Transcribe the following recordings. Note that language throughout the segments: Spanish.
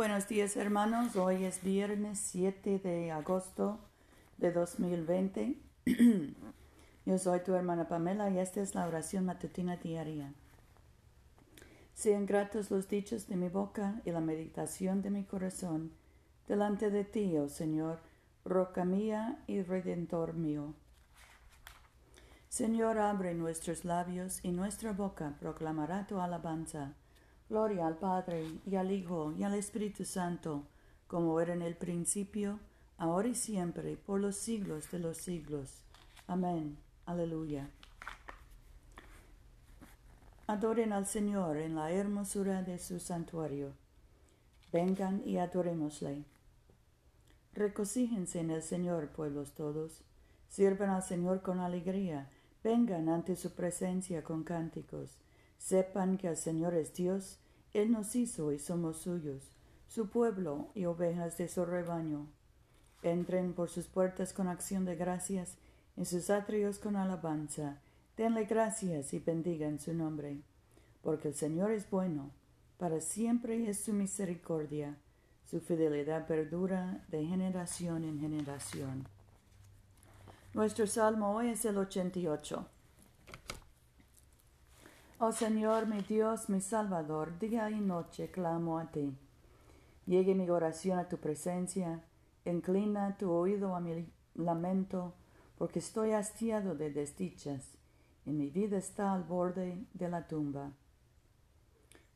Buenos días hermanos, hoy es viernes 7 de agosto de 2020. Yo soy tu hermana Pamela y esta es la oración matutina diaria. Sean gratos los dichos de mi boca y la meditación de mi corazón delante de ti, oh Señor, roca mía y redentor mío. Señor, abre nuestros labios y nuestra boca proclamará tu alabanza. Gloria al Padre y al Hijo y al Espíritu Santo, como era en el principio, ahora y siempre, por los siglos de los siglos. Amén. Aleluya. Adoren al Señor en la hermosura de su santuario. Vengan y adorémosle. Recocíjense en el Señor, pueblos todos. Sirvan al Señor con alegría. Vengan ante su presencia con cánticos. Sepan que el Señor es Dios, Él nos hizo y somos suyos, su pueblo y ovejas de su rebaño. Entren por sus puertas con acción de gracias, en sus atrios con alabanza. Denle gracias y bendigan su nombre, porque el Señor es bueno, para siempre es su misericordia, su fidelidad perdura de generación en generación. Nuestro salmo hoy es el 88. Oh Señor, mi Dios, mi Salvador, día y noche clamo a ti. Llegue mi oración a tu presencia, inclina tu oído a mi lamento, porque estoy hastiado de desdichas, y mi vida está al borde de la tumba.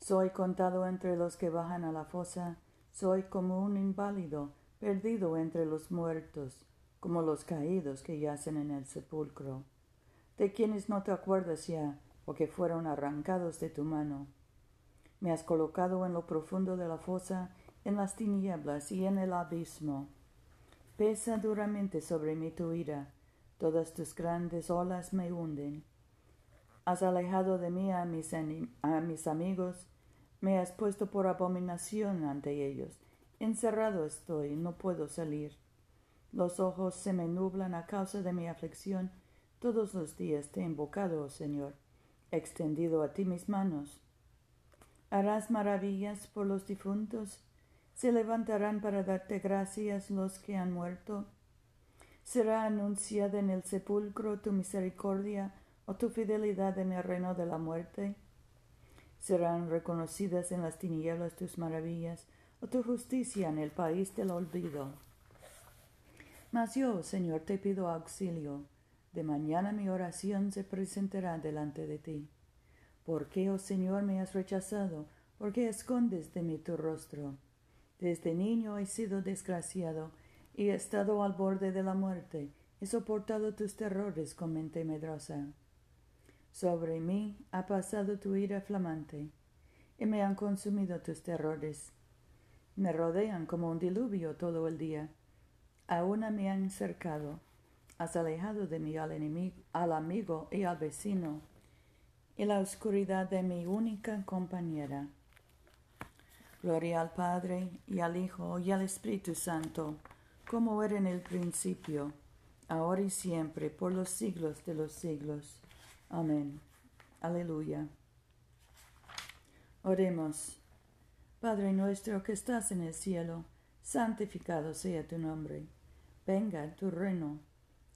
Soy contado entre los que bajan a la fosa, soy como un inválido, perdido entre los muertos, como los caídos que yacen en el sepulcro, de quienes no te acuerdas ya, o que fueron arrancados de tu mano. Me has colocado en lo profundo de la fosa, en las tinieblas y en el abismo. Pesa duramente sobre mí tu ira, todas tus grandes olas me hunden. Has alejado de mí a mis, a mis amigos, me has puesto por abominación ante ellos. Encerrado estoy, no puedo salir. Los ojos se me nublan a causa de mi aflicción. Todos los días te he invocado, oh Señor extendido a ti mis manos. Harás maravillas por los difuntos, se levantarán para darte gracias los que han muerto. Será anunciada en el sepulcro tu misericordia o tu fidelidad en el reino de la muerte. Serán reconocidas en las tinieblas tus maravillas o tu justicia en el país del olvido. Mas yo, Señor, te pido auxilio de mañana mi oración se presentará delante de ti. ¿Por qué, oh Señor, me has rechazado? ¿Por qué escondes de mí tu rostro? Desde niño he sido desgraciado y he estado al borde de la muerte. He soportado tus terrores con mente medrosa. Sobre mí ha pasado tu ira flamante y me han consumido tus terrores. Me rodean como un diluvio todo el día. Aún me han cercado has alejado de mí al enemigo, al amigo y al vecino, y la oscuridad de mi única compañera. Gloria al Padre y al Hijo y al Espíritu Santo, como era en el principio, ahora y siempre, por los siglos de los siglos. Amén. Aleluya. Oremos. Padre nuestro que estás en el cielo, santificado sea tu nombre. Venga tu reino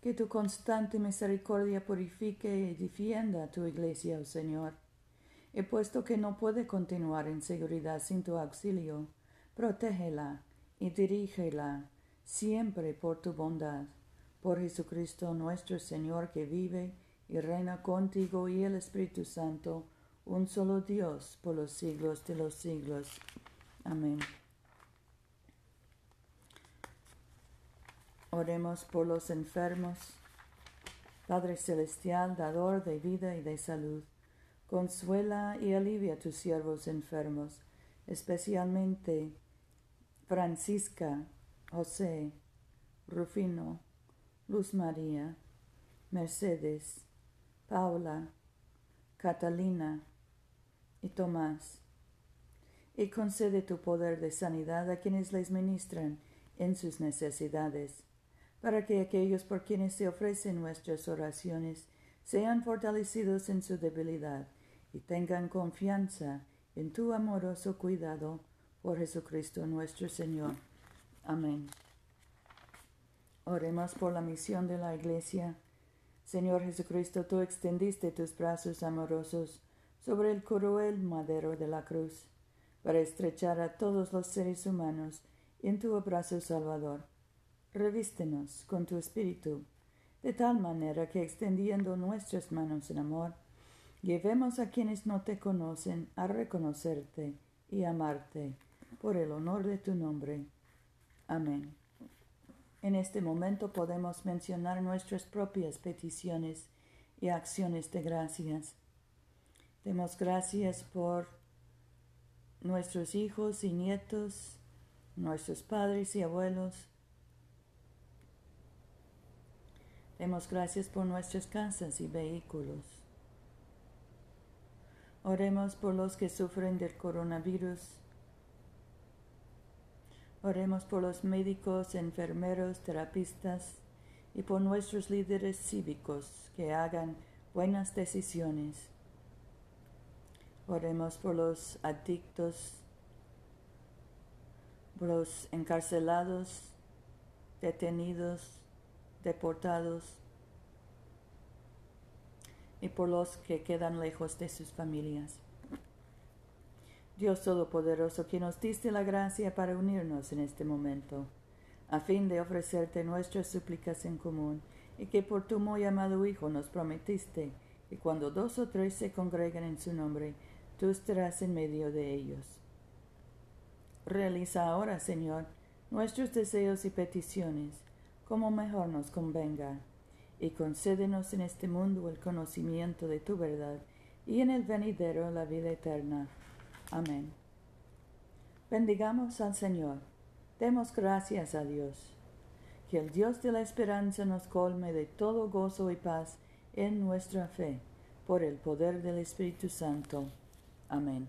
Que tu constante misericordia purifique y defienda a tu iglesia, oh Señor. Y puesto que no puede continuar en seguridad sin tu auxilio, protégela y dirígela siempre por tu bondad. Por Jesucristo nuestro Señor que vive y reina contigo y el Espíritu Santo, un solo Dios por los siglos de los siglos. Amén. Oremos por los enfermos. Padre Celestial, dador de vida y de salud, consuela y alivia a tus siervos enfermos, especialmente Francisca, José, Rufino, Luz María, Mercedes, Paula, Catalina y Tomás. Y concede tu poder de sanidad a quienes les ministran en sus necesidades, para que aquellos por quienes se ofrecen nuestras oraciones sean fortalecidos en su debilidad y tengan confianza en tu amoroso cuidado por Jesucristo nuestro Señor. Amén. Oremos por la misión de la Iglesia. Señor Jesucristo, tú extendiste tus brazos amorosos sobre el cruel madero de la cruz para estrechar a todos los seres humanos en tu abrazo salvador. Revístenos con tu espíritu, de tal manera que extendiendo nuestras manos en amor, llevemos a quienes no te conocen a reconocerte y amarte por el honor de tu nombre. Amén. En este momento podemos mencionar nuestras propias peticiones y acciones de gracias. Demos gracias por nuestros hijos y nietos, nuestros padres y abuelos. Demos gracias por nuestras casas y vehículos. Oremos por los que sufren del coronavirus. Oremos por los médicos, enfermeros, terapistas y por nuestros líderes cívicos que hagan buenas decisiones Oremos por los adictos, por los encarcelados, detenidos, deportados y por los que quedan lejos de sus familias. Dios Todopoderoso, que nos diste la gracia para unirnos en este momento, a fin de ofrecerte nuestras súplicas en común, y que por tu muy amado Hijo nos prometiste que cuando dos o tres se congregan en su nombre, tú estarás en medio de ellos. Realiza ahora, Señor, nuestros deseos y peticiones, como mejor nos convenga, y concédenos en este mundo el conocimiento de tu verdad, y en el venidero la vida eterna. Amén. Bendigamos al Señor. Demos gracias a Dios. Que el Dios de la esperanza nos colme de todo gozo y paz en nuestra fe, por el poder del Espíritu Santo. Amén.